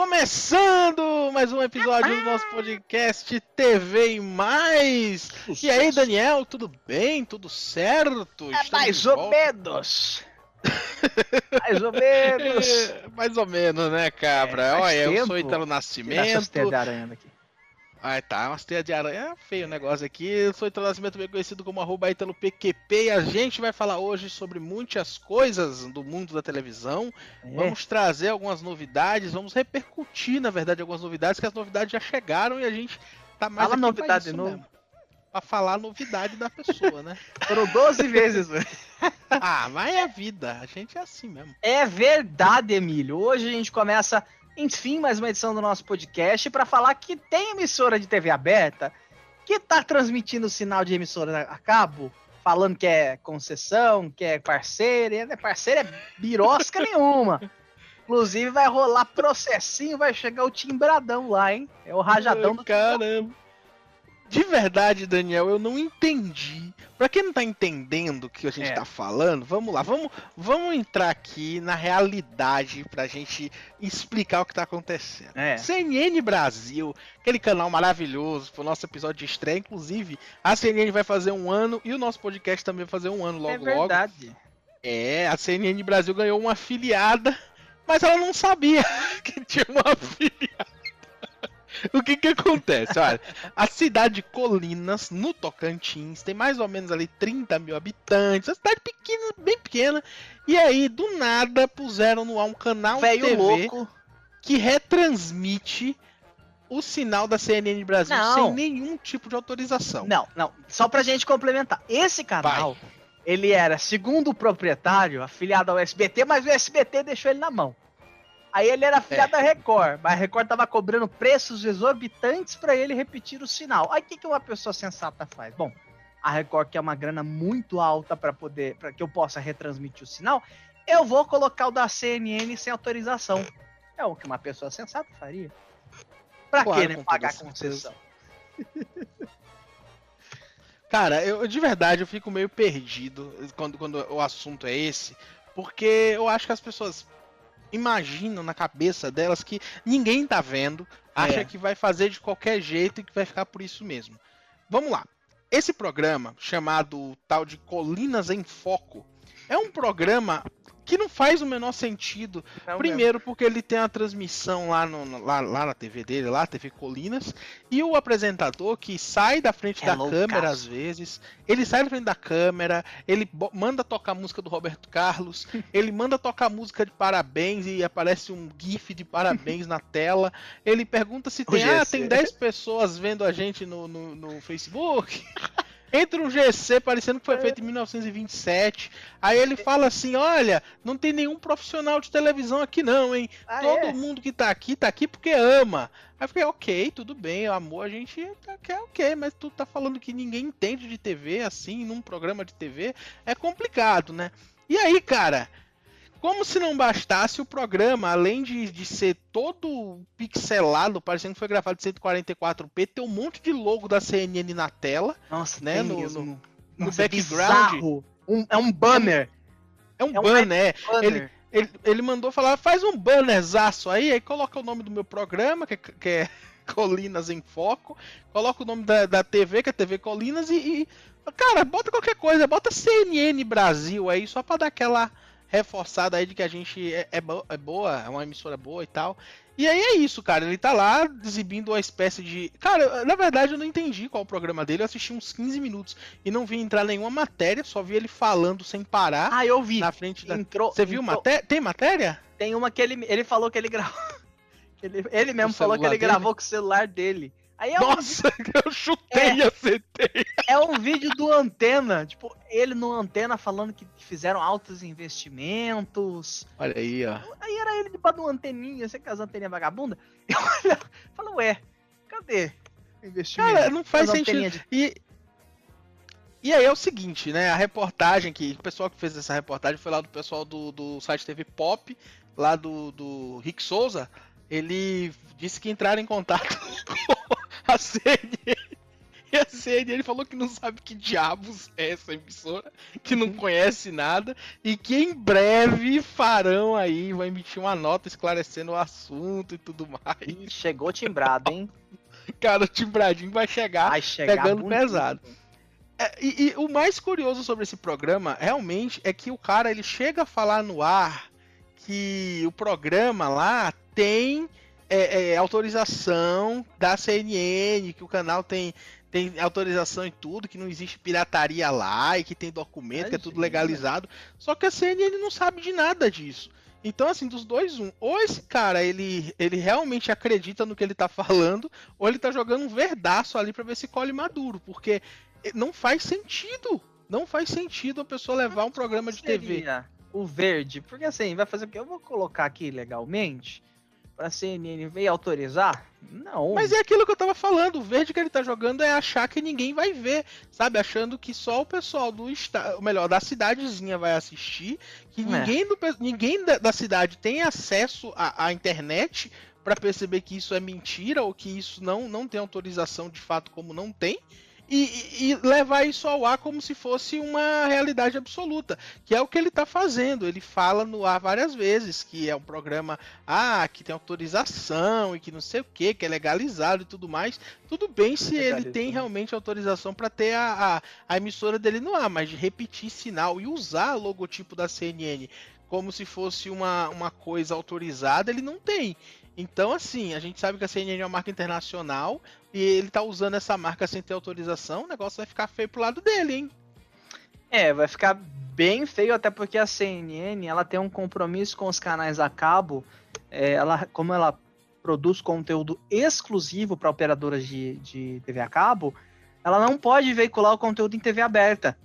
Começando mais um episódio do nosso podcast TV e Mais. E aí, Daniel, tudo bem? Tudo certo? É mais ou menos. mais ou menos. Mais ou menos, né, cabra? É, Olha, eu tempo. sou Italo Tirar Nascimento. essas aranha daqui. Ah, tá, umas teias de aranha. É feio o negócio aqui. Eu sou Italo Nascimento, bem conhecido como arroba Italo PQP. E a gente vai falar hoje sobre muitas coisas do mundo da televisão. É. Vamos trazer algumas novidades, vamos repercutir, na verdade, algumas novidades, que as novidades já chegaram e a gente tá mais Fala aqui pra novidade isso de novo. mesmo. Pra falar a novidade da pessoa, né? Foram 12 vezes, velho. Ah, mas é a vida, a gente é assim mesmo. É verdade, Emílio. Hoje a gente começa, enfim, mais uma edição do nosso podcast para falar que tem emissora de TV aberta que tá transmitindo sinal de emissora a cabo, falando que é concessão, que é parceira, e é parceira, é birosca nenhuma. Inclusive vai rolar processinho, vai chegar o timbradão lá, hein? É o rajadão do Caramba. De verdade, Daniel, eu não entendi. Pra quem não tá entendendo o que a gente É. tá falando, vamos lá, vamos, vamos entrar aqui na realidade pra gente explicar o que tá acontecendo. É. CNN Brasil, aquele canal maravilhoso pro nosso episódio de estreia. Inclusive, a CNN vai fazer um ano e o nosso podcast também vai fazer um ano logo é logo. verdade. É, a CNN Brasil ganhou uma afiliada, mas ela não sabia que tinha uma afiliada. O que que acontece? Olha, a cidade de Colinas, no Tocantins, tem mais ou menos ali 30 mil habitantes, uma cidade pequena, bem pequena, e aí, do nada, puseram no ar um canal de TV louco. que retransmite o sinal da CNN Brasil Não. sem nenhum tipo de autorização. Não, não. Só pra gente complementar. Esse canal, ele era, segundo o proprietário, afiliado ao SBT, mas o SBT deixou ele na mão. Aí ele era afiliado à Record, mas a Record tava cobrando preços exorbitantes pra ele repetir o sinal. Aí o que, que uma pessoa sensata faz? Bom, a Record quer uma grana muito alta pra poder, para que eu possa retransmitir o sinal. Eu vou colocar o da CNN sem autorização. É o que uma pessoa sensata faria. Pra Claro, que né, pagar concessão? Cara, eu de verdade eu fico meio perdido quando, quando o assunto é esse, porque eu acho que as pessoas imaginam na cabeça delas que ninguém tá vendo, acha É. que vai fazer de qualquer jeito e que vai ficar por isso mesmo. Vamos lá. Esse programa, chamado tal de Colinas em Foco, é um programa que não faz o menor sentido Não Primeiro, porque ele tem a transmissão lá, no, lá, lá na TV dele, lá, TV Colinas, e o apresentador que sai da frente É da loucaço. câmera às vezes, ele sai da frente da câmera, ele manda tocar a música do Roberto Carlos, ele manda tocar música de parabéns e aparece um gif de parabéns na tela, ele pergunta se tem, ah, tem 10 pessoas vendo a gente no, no, no Facebook. Entra um GC parecendo que foi feito em 1927. Aí ele fala assim: Olha, não tem nenhum profissional de televisão aqui, não, hein? Ah, Todo é? mundo que tá aqui, tá aqui porque ama. Aí eu fiquei, ok, tudo bem, amor, a gente tá, quer ok, mas tu tá falando que ninguém entende de TV assim, num programa de TV, é complicado, né? E aí, cara, como se não bastasse o programa, além de, de ser todo pixelado, parecendo que foi gravado de 144p, tem um monte de logo da CNN na tela, Nossa, né, no- mesmo. no Nossa, é background. bizarro. Um- é um banner. é um É um banner, é. banner. Ele, ele mandou falar, faz um bannerzaço aí, aí coloca o nome do meu programa, que, é- que é Colinas em Foco, coloca o nome da, da TV, que é TV Colinas, e, e- Cara, bota qualquer coisa, bota CNN Brasil aí, só pra dar aquela reforçada aí de que a gente é, é bo- é boa, é uma emissora boa e tal. E aí é isso, cara, ele tá lá exibindo uma espécie de. Cara, na verdade eu não entendi qual o programa dele, eu assisti uns 15 minutos e não vi entrar nenhuma matéria, só vi ele falando sem parar Ah, eu vi. na frente da. Entrou, Você viu entrou- matéria? Tem matéria? Tem uma que ele, ele falou que ele gravou. ele, ele mesmo falou que ele dele? gravou com o celular dele. Aí é, um, Nossa, eu chutei e acertei. é um vídeo do Antena. Tipo, ele no Antena falando que fizeram altos investimentos. Olha aí, ó. Aí era ele debaixo de uma anteninha, você com as anteninhas vagabunda. Eu olhava, falo, ué, cadê o investimento? Cara, não faz sentido. de- E, e aí é o seguinte, né? A reportagem que. O pessoal que fez essa reportagem foi lá do pessoal do, do site TV Pop, lá do, do Rick Souza. Ele disse que entraram em contato com a CNN E a CNN falou que não sabe que diabos é essa emissora, que não conhece nada e que em breve farão aí, vai emitir uma nota esclarecendo o assunto e tudo mais. Chegou timbrado, hein? Cara, o timbradinho vai chegar, vai chegar pegando pesado. É, e, e, o mais curioso sobre esse programa, realmente, é que o cara ele chega a falar no ar que o programa lá tem é, é, autorização da CNN, que o canal tem, tem autorização em tudo, que não existe pirataria lá e que tem documento, que é tudo legalizado. Só que a CNN não sabe de nada disso. Então, assim, dos dois, um. Ou esse cara, ele, ele realmente acredita no que ele tá falando, ou ele tá jogando um verdaço ali pra ver se colhe maduro. Porque não faz sentido. Não faz sentido a pessoa levar um programa de TV. O verde, porque assim, vai fazer o quê? Eu vou colocar aqui legalmente pra CNN veio autorizar? Não. Mas é aquilo que eu tava falando, o verde que ele tá jogando é achar que ninguém vai ver, sabe? Achando que só o pessoal do estado, melhor, da cidadezinha vai assistir, que é. ninguém, do, ninguém da, da, cidade tem acesso à, à internet para perceber que isso é mentira ou que isso não, não tem autorização de fato como não tem e, e, levar isso ao ar como se fosse uma realidade absoluta, que é o que ele está fazendo. Ele fala no ar várias vezes que é um programa ah, que tem autorização e que não sei o que, que é legalizado e tudo mais. Tudo bem se ele tem realmente autorização para ter a, a, a emissora dele no ar, mas de repetir sinal e usar o logotipo da CNN como se fosse uma, uma coisa autorizada, ele não tem. Então, assim, a gente sabe que a CNN é uma marca internacional e ele tá usando essa marca sem ter autorização, o negócio vai ficar feio pro lado dele, hein? É, vai ficar bem feio, até porque a CNN ela tem um compromisso com os canais a cabo. É, ela, como ela produz conteúdo exclusivo para operadoras de, de TV a cabo, ela não pode veicular o conteúdo em TV aberta.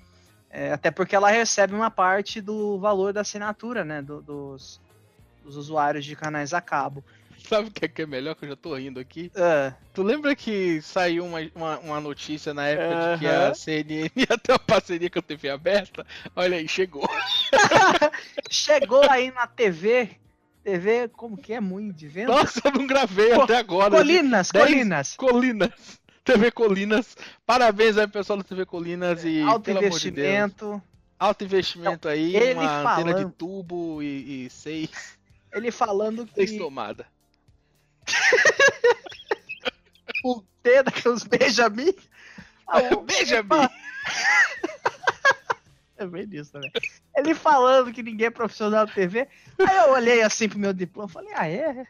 É, até porque ela recebe uma parte do valor da assinatura, né? Do, dos, dos usuários de canais a cabo. Sabe o que é, que é melhor? Que eu já tô rindo aqui. Uh. Tu lembra que saiu uma, uma, uma notícia na época uh -huh. de que a CNN ia ter uma parceria com a TV aberta? Olha aí, chegou. chegou aí na TV. TV, como que é? Muito de vento? Nossa, eu não gravei Co até agora. Colinas, Colinas. Colinas. TV Colinas. Parabéns aí, pessoal da TV Colinas. E, Alto investimento. De Alto investimento então, aí, uma falando... antena de tubo e, e seis. Ele falando que. Seis tomada o T daqueles Benjamin. Ah, o Benjamin! É bem isso também. Ele falando que ninguém é profissional da TV. Aí eu olhei assim pro meu diploma e falei, ah, é?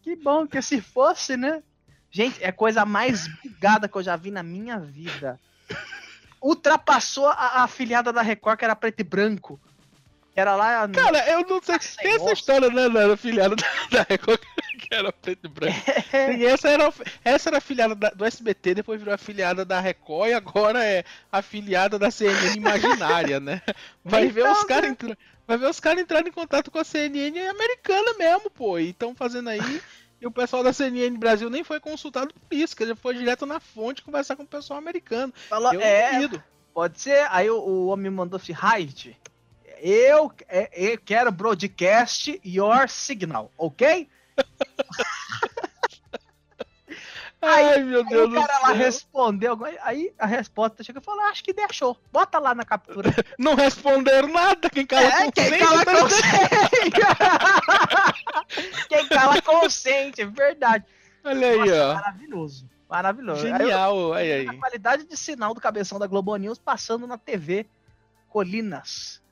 Que bom que se fosse, né? Gente, é a coisa mais bugada que eu já vi na minha vida. Ultrapassou a, a afiliada da Record, que era preto e branco. Era lá. No... Cara, eu não sei. Tem essa história, né, da afiliada da Record que era preto e branco. E essa era, essa era afiliada da, do SBT, depois virou afiliada da Record e agora é afiliada da CNN imaginária, né? Vai então, ver os caras né? entrando. Vai ver os caras entrando em contato com a CNN americana mesmo, pô. E estão fazendo aí. E o pessoal da CNN Brasil nem foi consultado por isso, que já foi direto na fonte conversar com o pessoal americano. Fala, eu é, Pode ser. Aí o, o homem mandou se hide. Eu, é, eu quero broadcast your signal, ok? Ai, aí, meu Deus aí o cara lá respondeu, aí a resposta chegou e falou, ah, acho que deixou, bota lá na captura. Não responderam nada, quem cala é, consente. Quem cala tá consente. quem cala consente, é verdade. Olha aí, Nossa, ó. Maravilhoso, maravilhoso. Genial, aí, aí, A qualidade de sinal do cabeção da Globo News passando na TV Colinas.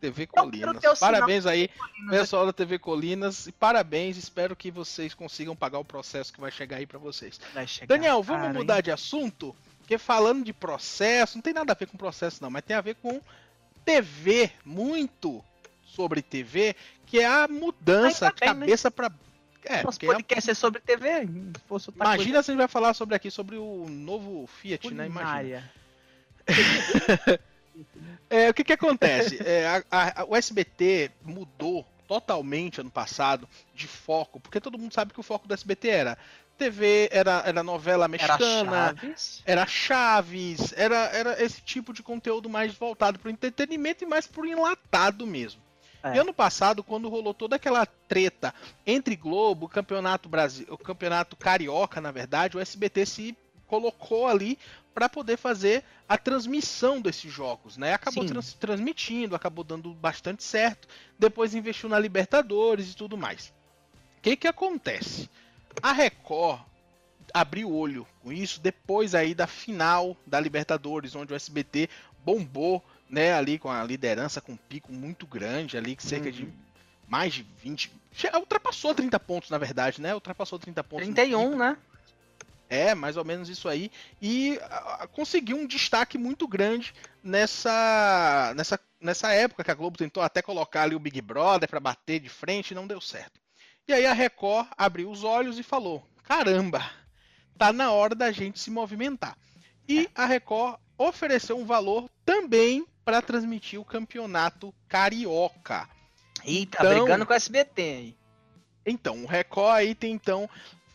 TV Colinas. Parabéns aí, Colinas, pessoal da TV Colinas. E parabéns, espero que vocês consigam pagar o processo que vai chegar aí para vocês. Chegar, Daniel, vamos cara, mudar hein? de assunto? Porque falando de processo, não tem nada a ver com processo não, mas tem a ver com TV, muito sobre TV, que é a mudança de né? cabeça né? para é, Nosso podcast é, é sobre TV. Imagina coisa... se a gente vai falar sobre aqui sobre o novo Fiat, Culinária. né? Imagina. É, o que que acontece? É, a, a, o SBT mudou totalmente ano passado de foco, porque todo mundo sabe que o foco do SBT era TV, era, era novela mexicana, era Chaves, era, Chaves era, era esse tipo de conteúdo mais voltado para o entretenimento e mais para o enlatado mesmo. É. E ano passado, quando rolou toda aquela treta entre Globo, Campeonato Brasil, o Campeonato Carioca, na verdade, o SBT se colocou ali para poder fazer a transmissão desses jogos, né? Acabou trans transmitindo, acabou dando bastante certo. Depois investiu na Libertadores e tudo mais. O que que acontece? A Record abriu o olho com isso depois aí da final da Libertadores, onde o SBT bombou, né, ali com a liderança com um pico muito grande ali, que cerca uhum. de mais de 20, ultrapassou 30 pontos na verdade, né? Ultrapassou 30 pontos. 31, né? É, mais ou menos isso aí. E a, a, conseguiu um destaque muito grande nessa, nessa, nessa época que a Globo tentou até colocar ali o Big Brother para bater de frente e não deu certo. E aí a Record abriu os olhos e falou: caramba, tá na hora da gente se movimentar. E a Record ofereceu um valor também para transmitir o campeonato carioca. Eita, então, brigando com o SBT aí. Então, o Record aí tem então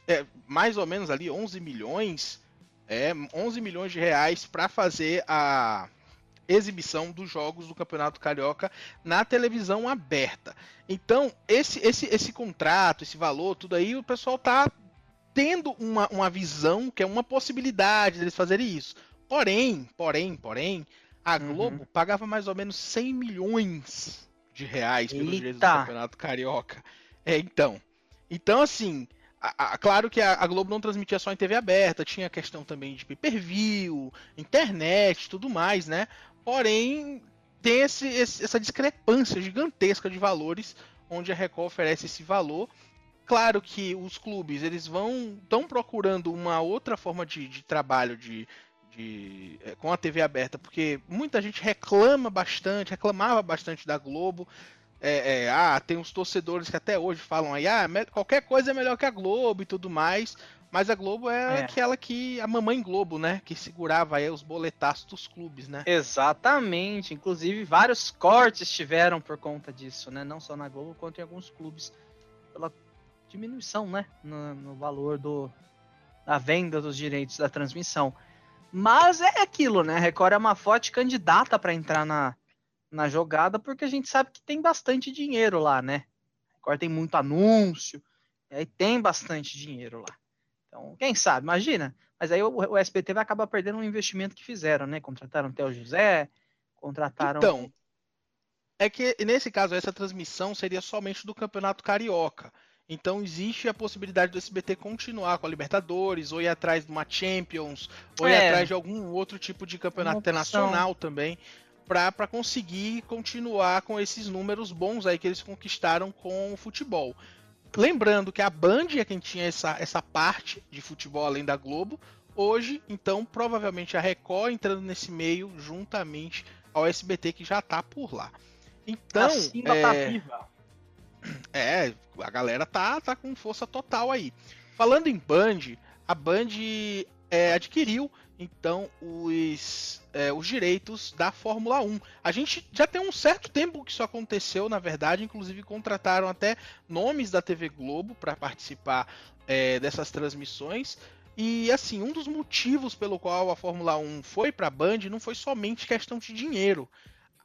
é, mais ou menos ali 11 milhões, é, 11 milhões de reais para fazer a exibição dos jogos do Campeonato Carioca na televisão aberta. Então, esse, esse, esse contrato, esse valor, tudo aí, o pessoal tá tendo uma, uma visão que é uma possibilidade deles fazerem isso. Porém, porém, porém, a uhum. Globo uhum. pagava mais ou menos 100 milhões de reais pelos direitos do Campeonato Carioca. É, então. Então, assim, a, a, claro que a, Globo não transmitia só em TV aberta, tinha questão também de pay-per-view, internet, tudo mais, né? Porém, tem esse, esse, essa discrepância gigantesca de valores, onde a Record oferece esse valor. Claro que os clubes eles vão estão procurando uma outra forma de, de trabalho de, de, é, com a TV aberta, porque muita gente reclama bastante, reclamava bastante da Globo, é, é, ah, tem uns torcedores que até hoje falam aí, ah, qualquer coisa é melhor que a Globo e tudo mais. Mas a Globo é, é, aquela que. A mamãe Globo, né? Que segurava aí os boletaços dos clubes, né? Exatamente. Inclusive, vários cortes tiveram por conta disso, né? Não só na Globo, quanto em alguns clubes. Pela diminuição, né? No, no valor do, da venda dos direitos da transmissão. Mas é aquilo, né? A Record é uma forte candidata para entrar na, na jogada, porque a gente sabe que tem bastante dinheiro lá, né? Agora tem muito anúncio, e aí tem bastante dinheiro lá. Então, quem sabe, imagina. Mas aí o, o SBT vai acabar perdendo um investimento que fizeram, né? Contrataram o José, contrataram. Então, é que nesse caso essa transmissão seria somente do Campeonato Carioca. Então existe a possibilidade do SBT continuar com a Libertadores, ou ir atrás de uma Champions, ou é, ir atrás de algum outro tipo de campeonato internacional também para conseguir continuar com esses números bons aí que eles conquistaram com o futebol. Lembrando que a Band é quem tinha essa, essa parte de futebol além da Globo. Hoje, então, provavelmente a Record entrando nesse meio juntamente ao SBT que já tá por lá. Então, assim, é... tá viva. É, a galera tá, tá com força total aí. Falando em Band, a Band é, adquiriu então os, é, os direitos da Fórmula 1. A gente já tem um certo tempo que isso aconteceu, na verdade, inclusive contrataram até nomes da TV Globo para participar é, dessas transmissões. E assim, um dos motivos pelo qual a Fórmula 1 foi para a Band não foi somente questão de dinheiro.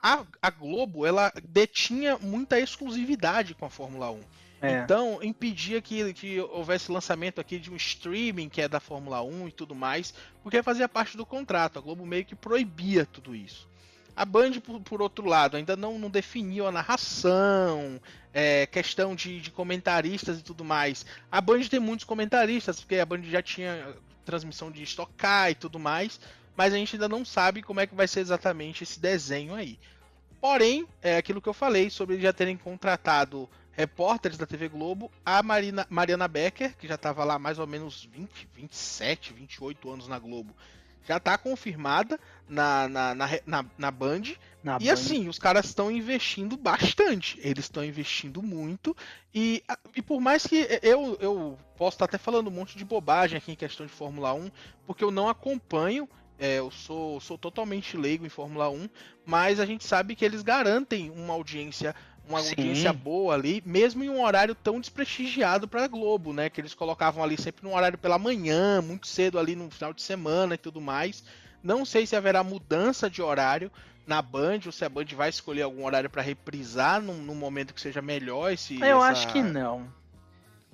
A, a Globo ela detinha muita exclusividade com a Fórmula 1. É. Então, impedia que, que houvesse lançamento aqui de um streaming que é da Fórmula 1 e tudo mais, porque fazia parte do contrato. A Globo meio que proibia tudo isso. A Band, por, por outro lado, ainda não, não definiu a narração, é, questão de, de, comentaristas e tudo mais. A Band tem muitos comentaristas, porque a Band já tinha transmissão de estocar e tudo mais, mas a gente ainda não sabe como é que vai ser exatamente esse desenho aí. Porém, é aquilo que eu falei sobre já terem contratado repórteres da TV Globo, a Marina, Mariana Becker, que já estava lá mais ou menos 20, 27, 28 anos na Globo, já está confirmada na, na, na, na, na Band. Na e Band. assim, os caras estão investindo bastante. Eles estão investindo muito. E, e por mais que eu, eu posso estar até falando um monte de bobagem aqui em questão de Fórmula 1, porque eu não acompanho. É, eu sou, sou totalmente leigo em Fórmula 1, mas a gente sabe que eles garantem uma audiência uma Sim. audiência boa ali, mesmo em um horário tão desprestigiado para Globo, né? Que eles colocavam ali sempre no horário pela manhã, muito cedo ali no final de semana e tudo mais. Não sei se haverá mudança de horário na Band ou se a Band vai escolher algum horário para reprisar num, num, momento que seja melhor esse. Eu essa... acho que não.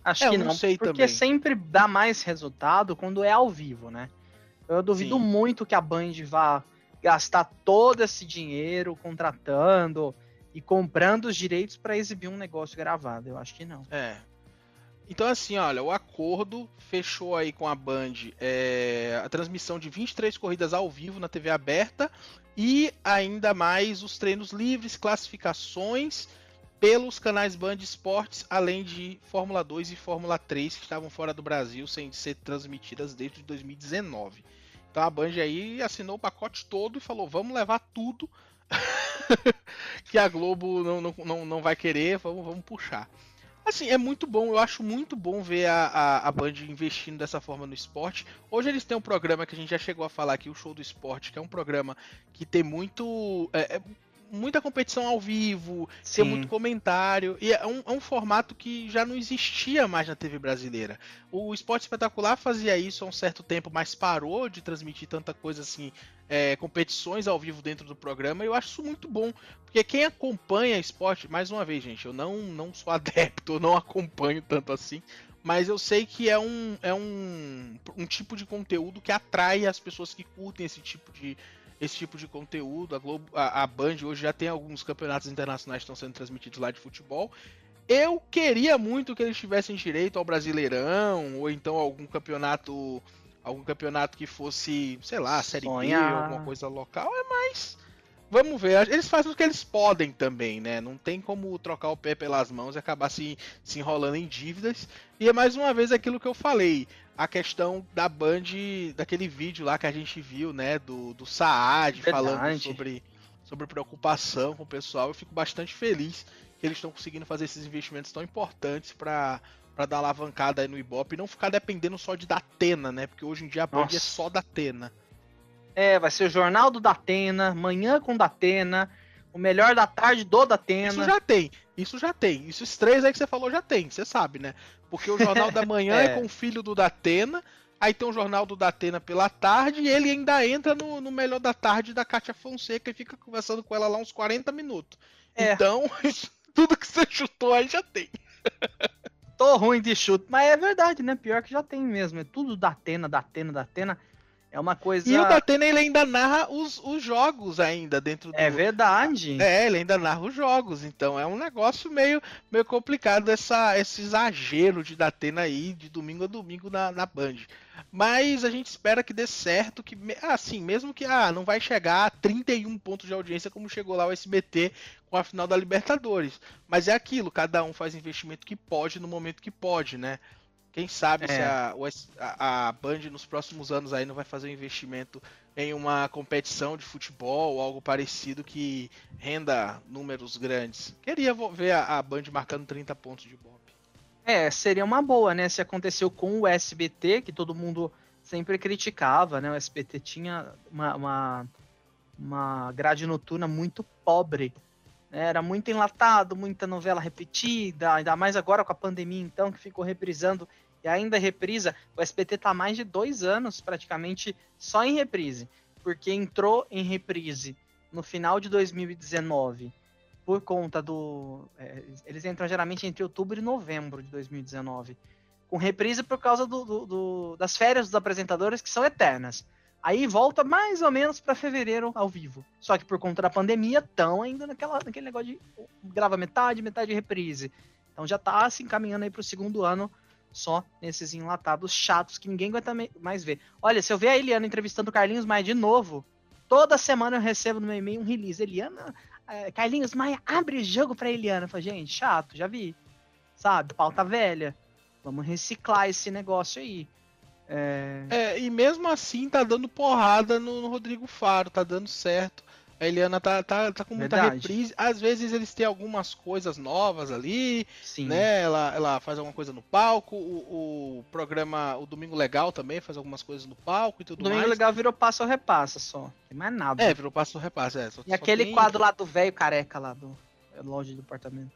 Acho é, que não, não sei porque também. sempre dá mais resultado quando é ao vivo, né? Eu duvido Sim. muito que a Band vá gastar todo esse dinheiro contratando e comprando os direitos para exibir um negócio gravado. Eu acho que não. É. Então, assim, olha, o acordo fechou aí com a Band é, a transmissão de 23 corridas ao vivo na TV aberta e ainda mais os treinos livres, classificações pelos canais Band Esportes, além de Fórmula 2 e Fórmula 3 que estavam fora do Brasil sem ser transmitidas desde 2019. Então a Band aí assinou o pacote todo e falou: vamos levar tudo que a Globo não, não, não, vai querer, vamos, vamos puxar. Assim, é muito bom, eu acho muito bom ver a, a, a, Band investindo dessa forma no esporte. Hoje eles têm um programa que a gente já chegou a falar aqui, o Show do Esporte, que é um programa que tem muito. É, é muita competição ao vivo, Sim. muito comentário. E é um, é um, formato que já não existia mais na TV brasileira. O Esporte Espetacular fazia isso há um certo tempo, mas parou de transmitir tanta coisa assim, é, competições ao vivo dentro do programa. E eu acho isso muito bom, porque quem acompanha esporte, mais uma vez, gente, eu não, não sou adepto, eu não acompanho tanto assim. Mas eu sei que é um, é um, um tipo de conteúdo que atrai as pessoas que curtem esse tipo de, esse tipo de conteúdo. A Globo, a, a Band hoje já tem alguns campeonatos internacionais que estão sendo transmitidos lá de futebol. Eu queria muito que eles tivessem direito ao Brasileirão ou então algum campeonato, algum campeonato que fosse, sei lá, Série Sonhar. B, alguma coisa local, é mais Vamos ver, eles fazem o que eles podem também, né? Não tem como trocar o pé pelas mãos e acabar se, se enrolando em dívidas. E é mais uma vez aquilo que eu falei a questão da Band, daquele vídeo lá que a gente viu, né, do, do Saad Verdade. falando sobre, sobre preocupação com o pessoal. Eu fico bastante feliz que eles estão conseguindo fazer esses investimentos tão importantes para para dar alavancada aí no Ibope e não ficar dependendo só de Datena, né? Porque hoje em dia a Band é Nossa. é só Datena. É, vai ser o Jornal do Datena, Manhã com Datena, o melhor da tarde do Datena. Isso já tem, isso já tem. Esses três aí que você falou já tem, você sabe, né? Porque o Jornal da Manhã é. é. com o filho do Datena, aí tem o Jornal do Datena pela tarde, e ele ainda entra no, no melhor da tarde da Cátia Fonseca e fica conversando com ela lá uns 40 minutos. É. Então, tudo que você chutou aí já tem. Tô ruim de chute, mas é verdade, né? Pior que já tem mesmo. É tudo Datena, Datena, Datena. É uma coisa. E o Datena ele ainda narra os, os jogos ainda dentro do. É verdade. É, ele ainda narra os jogos. Então é um negócio meio, meio complicado essa, esse exagero de Datena aí de domingo a domingo na, na Band. Mas a gente espera que dê certo, que assim, mesmo que ah, não vai chegar a 31 pontos de audiência como chegou lá o SBT com a final da Libertadores. Mas é aquilo, cada um faz investimento que pode no momento que pode, né? Quem sabe é. se a, a, a, Band nos próximos anos aí não vai fazer um investimento em uma competição de futebol ou algo parecido que renda números grandes. Queria ver a, a Band marcando 30 pontos de Bob. É, seria uma boa, né? Se aconteceu com o SBT, que todo mundo sempre criticava, né? O SBT tinha uma, uma, uma grade noturna muito pobre. Né? Era muito enlatado, muita novela repetida, ainda mais agora com a pandemia, então, que ficou reprisando e ainda reprisa, o SBT tá mais de dois anos praticamente só em reprise, porque entrou em reprise no final de 2019 por conta do. É, eles entram geralmente entre outubro e novembro de 2019. Com reprise por causa do, do, do, das férias dos apresentadores, que são eternas. Aí volta mais ou menos para fevereiro ao vivo. Só que por conta da pandemia, estão ainda naquela, naquele negócio de grava metade, metade reprise. Então já tá se encaminhando aí pro segundo ano só nesses enlatados chatos que ninguém aguenta mais ver. Olha, se eu ver a Eliana entrevistando o Carlinhos Maia de novo, toda semana eu recebo no meu e-mail um release. Eliana, é, Carlinhos Maia, abre jogo pra Eliana. Eu falo, gente, chato, já vi. Sabe, pauta velha. Vamos reciclar esse negócio aí. É... é, e mesmo assim tá dando porrada no, no Rodrigo Faro, tá dando certo. A Eliana tá, tá, tá com muita Verdade. reprise. Às vezes eles têm algumas coisas novas ali, Sim. né? Ela, ela faz alguma coisa no palco. O, o, programa, o Domingo Legal também faz algumas coisas no palco e tudo Domingo mais. Domingo Legal virou passo ou repassa só. Tem mais nada. É, virou passo ou repassa, é. Só, e aquele tem... quadro lá do velho careca lá do loja do apartamento.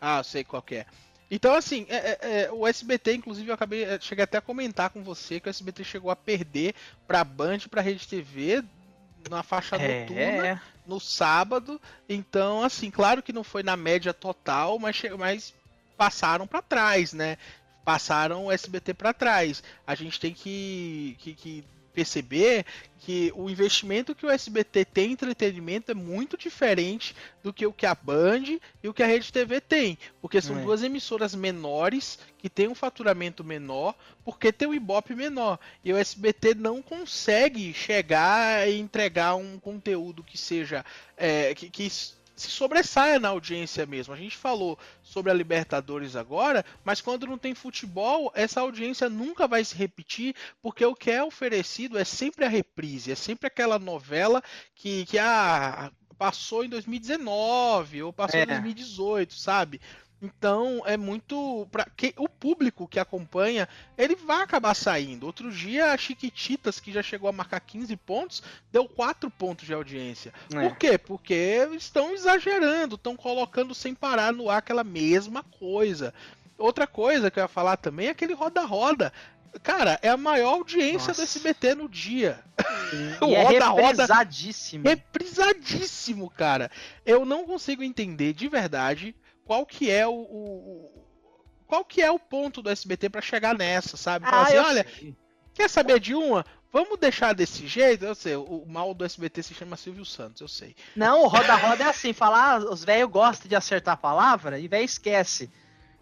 Ah, eu sei qual é. Então, assim, é, é, é, o SBT, inclusive, eu acabei, é, cheguei até a comentar com você que o SBT chegou a perder pra Band, pra Rede TV, na faixa é. noturna no sábado. Então, assim, claro que não foi na média total, mas, mas passaram para trás, né? Passaram o SBT para trás. A gente tem que, que, que perceber que o investimento que o SBT tem em entretenimento é muito diferente do que o que a Band e o que a Rede TV tem. Porque são é. duas emissoras menores que têm um faturamento menor, porque tem um Ibope menor. E o SBT não consegue chegar e entregar um conteúdo que seja. É, que, que se sobressaia na audiência mesmo. A gente falou sobre a Libertadores agora, mas quando não tem futebol, essa audiência nunca vai se repetir, porque o que é oferecido é sempre a reprise, é sempre aquela novela que, que ah, passou em 2019 ou passou é. em 2018, sabe? Então é muito para que o público que acompanha, ele vai acabar saindo. Outro dia a Chiquititas, que já chegou a marcar 15 pontos, deu 4 pontos de audiência. É. Por quê? Porque estão exagerando, estão colocando sem parar no ar aquela mesma coisa. Outra coisa que eu ia falar também é aquele roda-roda. Cara, é a maior audiência Nossa. do SBT no dia. o e é roda, é reprisadíssimo. Roda, reprisadíssimo, cara. Eu não consigo entender de verdade qual que é o, o qual que é o ponto do SBT para chegar nessa, sabe? Ah, assim, olha, sei. quer saber de uma? Vamos deixar desse jeito? Eu sei, o mal do SBT se chama Silvio Santos, eu sei. Não, o Roda Roda é assim, falar, ah, os velhos gostam de acertar a palavra e velho esquece.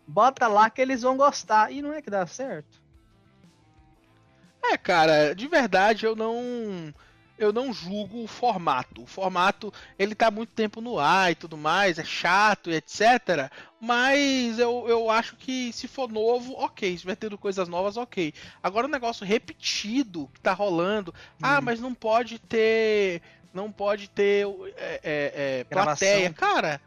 Bota lá que eles vão gostar. E não é que dá certo. É, cara, de verdade eu não eu não julgo o formato. O formato, ele tá muito tempo no ar e tudo mais, é chato e etc. Mas eu, eu acho que se for novo, ok. Se estiver tendo coisas novas, ok. Agora o negócio repetido que tá rolando. Hum. Ah, mas não pode ter. Não pode ter é, é, é, plateia. Cara,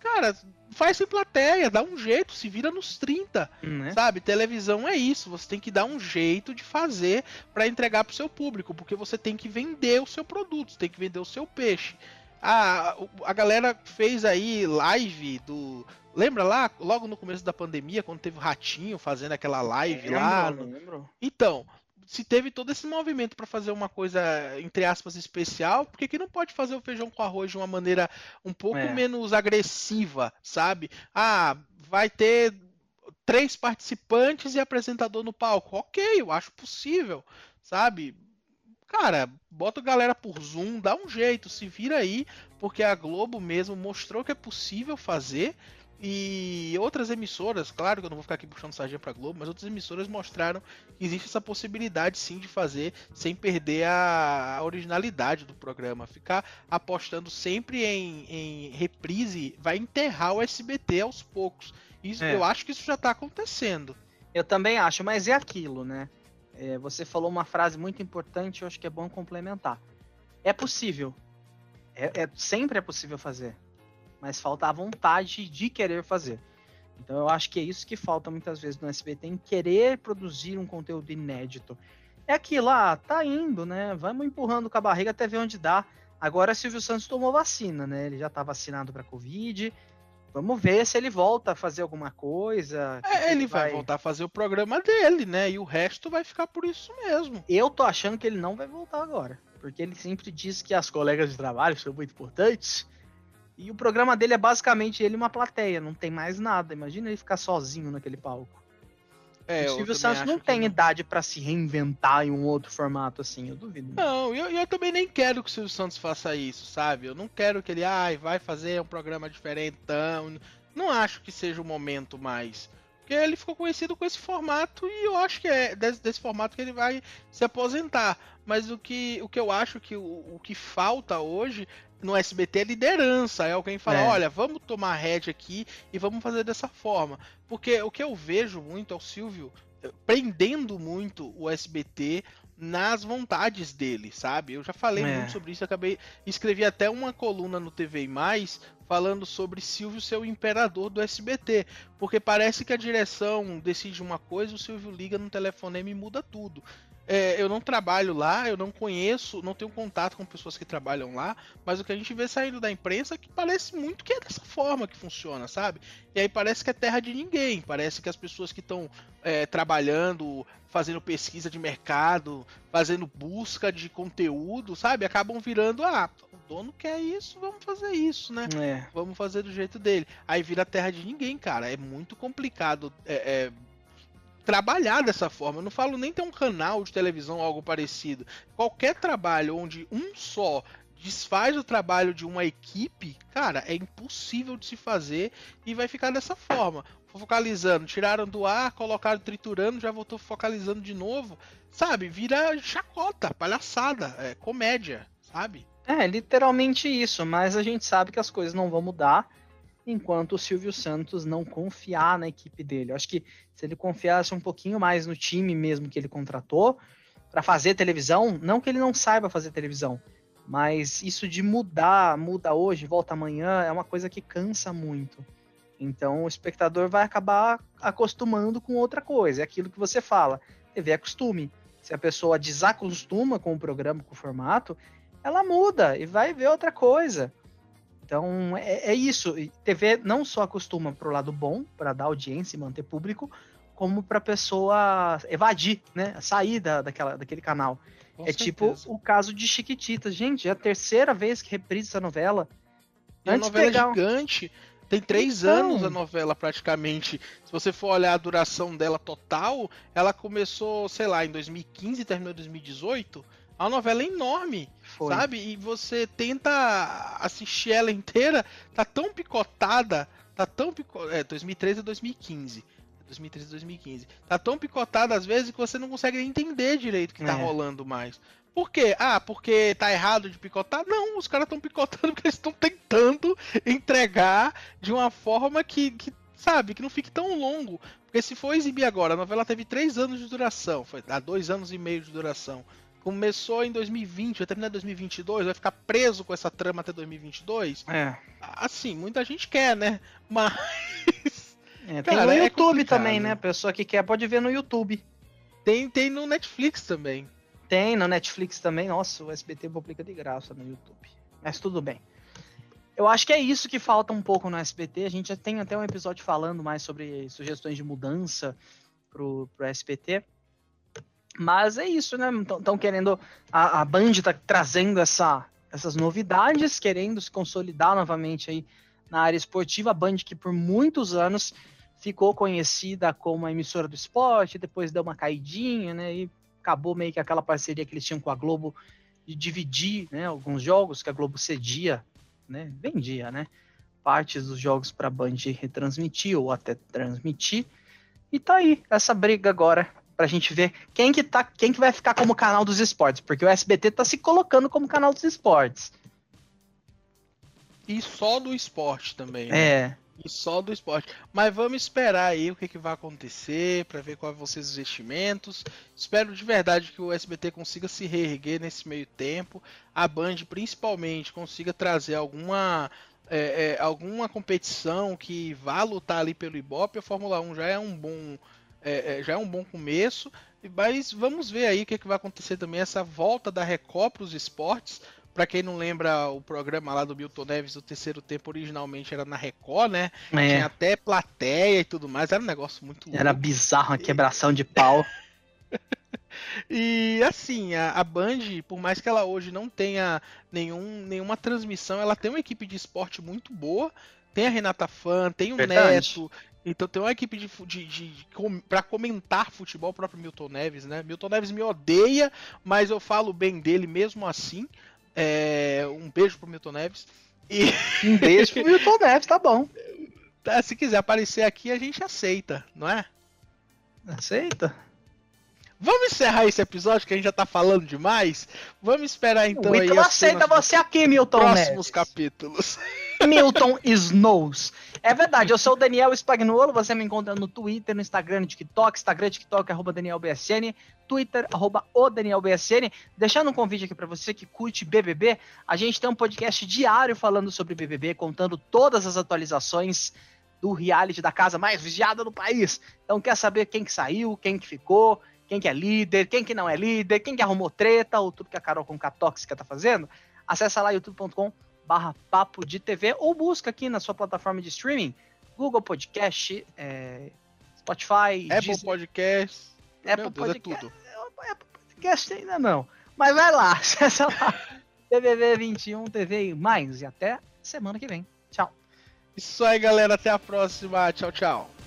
cara, faz sem plateia, dá um jeito, se vira nos 30. Hum, né? Sabe? Televisão é isso, você tem que dar um jeito de fazer para entregar pro seu público, porque você tem que vender o seu produto, você tem que vender o seu peixe. A, a galera fez aí live do. Lembra lá, logo no começo da pandemia, quando teve o Ratinho fazendo aquela live lembro, lá? No... Lembro. Então, se teve todo esse movimento para fazer uma coisa, entre aspas, especial, por que, não pode fazer o feijão com arroz de uma maneira um pouco é. menos agressiva, sabe? Ah, vai ter três participantes e apresentador no palco. Ok, eu acho possível, sabe? Cara, bota a galera por Zoom, dá um jeito, se vira aí, porque a Globo mesmo mostrou que é possível fazer e outras emissoras, claro que eu não vou ficar aqui puxando sardinha pra Globo, mas outras emissoras mostraram que existe essa possibilidade sim de fazer sem perder a, originalidade do programa. Ficar apostando sempre em, em reprise vai enterrar o SBT aos poucos. Isso, é. Eu acho que isso já tá acontecendo. Eu também acho, mas é aquilo, né? É, você falou uma frase muito importante, eu acho que é bom complementar. É possível. É, é sempre é possível fazer mas falta a vontade de querer fazer. Então eu acho que é isso que falta muitas vezes no SBT, em querer produzir um conteúdo inédito. É aquilo, ah, tá indo, né? Vamos empurrando com a barriga até ver onde dá. Agora Silvio Santos tomou vacina, né? Ele já tá vacinado para Covid. Vamos ver se ele volta a fazer alguma coisa. É, ele vai... vai... voltar a fazer o programa dele, né? E o resto vai ficar por isso mesmo. Eu tô achando que ele não vai voltar agora. Porque ele sempre diz que as colegas de trabalho são muito importantes. E o programa dele é basicamente ele uma plateia, não tem mais nada. Imagina ele ficar sozinho naquele palco. É, o Silvio Santos não tem não. idade para se reinventar em um outro formato assim, eu duvido. Não, eu, eu também nem quero que o Silvio Santos faça isso, sabe? Eu não quero que ele ai, vai fazer um programa diferentão. Não acho que seja o momento mais. Porque ele ficou conhecido com esse formato e eu acho que é desse, desse formato que ele vai se aposentar. Mas o que, o que eu acho que o, o que falta hoje no SBT é liderança. É alguém falar, é. olha, vamos tomar a aqui e vamos fazer dessa forma. Porque o que eu vejo muito é o Silvio eh, prendendo muito o SBT nas vontades dele, sabe? Eu já falei é. muito sobre isso, acabei escrevi até uma coluna no TV Mais falando sobre Silvio ser o imperador do SBT, porque parece que a direção decide uma coisa, o Silvio liga no telefonema e muda tudo. É, eu não trabalho lá, eu não conheço, não tenho contato com pessoas que trabalham lá, mas o que a gente vê saindo da imprensa é que parece muito que é dessa forma que funciona, sabe? E aí parece que é terra de ninguém, parece que as pessoas que estão é, trabalhando, fazendo pesquisa de mercado, fazendo busca de conteúdo, sabe? Acabam virando, ah, o dono quer isso, vamos fazer isso, né? É. Vamos fazer do jeito dele. Aí vira terra de ninguém, cara. É muito complicado. É, é trabalhar dessa forma. Eu não falo nem ter um canal de televisão ou algo parecido. Qualquer trabalho onde um só desfaz o trabalho de uma equipe, cara, é impossível de se fazer e vai ficar dessa forma. Focalizando, tiraram do ar, colocaram triturando, já voltou focalizando de novo. Sabe, vira chacota, palhaçada, é comédia, sabe? É, literalmente isso, mas a gente sabe que as coisas não vão mudar enquanto o Silvio Santos não confiar na equipe dele. Eu acho que se ele confiasse um pouquinho mais no time mesmo que ele contratou para fazer televisão, não que ele não saiba fazer televisão, mas isso de mudar, muda hoje, volta amanhã, é uma coisa que cansa muito. Então o espectador vai acabar acostumando com outra coisa. É aquilo que você fala. TV é costume. Se a pessoa desacostuma com o programa, com o formato, ela muda e vai ver outra coisa. Então é, é isso. TV não só acostuma para o lado bom, para dar audiência e manter público, como para a pessoa evadir, né? Sair da, daquela, daquele canal. Com é tipo certeza. tipo o caso de Chiquititas. Gente, é a terceira vez que reprisa essa novela. É uma novela pegar... gigante. Tem três então... anos a novela, praticamente. Se você for olhar a duração dela total, ela começou, sei lá, em 2015 e terminou em 2018. A novela é enorme, Foi. sabe? E você tenta assistir ela inteira, tá tão picotada, tá tão picotada. É, 2013 a 2015. 2013 e 2015. Tá tão picotada às vezes que você não consegue entender direito o que tá é. rolando mais. Por quê? Ah, porque tá errado de picotar? Não, os caras estão picotando porque eles estão tentando entregar de uma forma que, que, sabe, que não fique tão longo. Porque se for exibir agora, a novela teve três anos de duração, foi há dois anos e meio de duração. Começou em 2020, vai terminar em 2022, vai ficar preso com essa trama até 2022? É. Assim, muita gente quer, né? Mas é, tem Cara, no é YouTube também, né? A pessoa que quer pode ver no YouTube. Tem, tem no Netflix também. Tem no Netflix também. Nossa, o SBT publica de graça no YouTube. Mas tudo bem. Eu acho que é isso que falta um pouco no SBT. A gente já tem até um episódio falando mais sobre sugestões de mudança pro, pro SBT. Mas é isso, né? Estão querendo. A, a Band tá trazendo essa, essas novidades, querendo se consolidar novamente aí na área esportiva. A Band que por muitos anos ficou conhecida como a emissora do esporte, depois deu uma caidinha, né? E acabou meio que aquela parceria que eles tinham com a Globo de dividir, né? Alguns jogos que a Globo cedia, né? Vendia, né? Partes dos jogos para a Band retransmitir ou até transmitir. E tá aí essa briga agora pra gente ver quem que tá, quem que vai ficar como canal dos esportes, porque o SBT tá se colocando como canal dos esportes. E só do esporte também. Né? É. E só do esporte. Mas vamos esperar aí o que, que vai acontecer, para ver quais vão ser os investimentos. Espero de verdade que o SBT consiga se reerguer nesse meio tempo. A Band, principalmente, consiga trazer alguma, é, é, alguma competição que vá lutar ali pelo Ibope. A Fórmula 1 já é um bom, é, é, já é um bom começo. Mas vamos ver aí o que, que vai acontecer também, essa volta da Record para os esportes Pra quem não lembra, o programa lá do Milton Neves, o terceiro tempo originalmente era na Record, né? É. Tinha até plateia e tudo mais, era um negócio muito louco. Era bizarro, uma quebração de pau. e assim, a, a, Band, por mais que ela hoje não tenha nenhum, nenhuma transmissão, ela tem uma equipe de esporte muito boa. Tem a Renata Fã, tem o Verdade. Neto, então tem uma equipe de, de, de, de para comentar futebol, o próprio Milton Neves, né? Milton Neves me odeia, mas eu falo bem dele mesmo assim. É, um beijo pro Milton Neves. E... Um beijo pro Milton Neves, tá bom. Tá, se quiser aparecer aqui, a gente aceita, não é? Aceita. Vamos encerrar esse episódio que a gente já tá falando demais. Vamos esperar então o aí. aceita você aqui, Milton próximos Neves. capítulos. Milton Snows. É verdade, eu sou o Daniel Spagnuolo, você me encontra no Twitter, no Instagram, no TikTok, Instagram, TikTok, arroba DanielBSN, Twitter, arroba o DanielBSN. Deixando um convite aqui para você que curte BBB, a gente tem um podcast diário falando sobre BBB, contando todas as atualizações do reality da casa mais vigiada do país. Então quer saber quem que saiu, quem que ficou, quem que é líder, quem que não é líder, quem que arrumou treta, ou tudo que a Carol com tóxica tá fazendo? Acesse lá youtube.com barra papo de TV ou busca aqui na sua plataforma de streaming Google Podcast, é, Spotify, Apple Disney, Podcast, Apple Deus, Podcast, é tudo. Apple Podcast ainda não, mas vai lá, acessa lá, TVV 21 TV mais e até semana que vem. Tchau. Isso aí, galera, até a próxima. Tchau, tchau.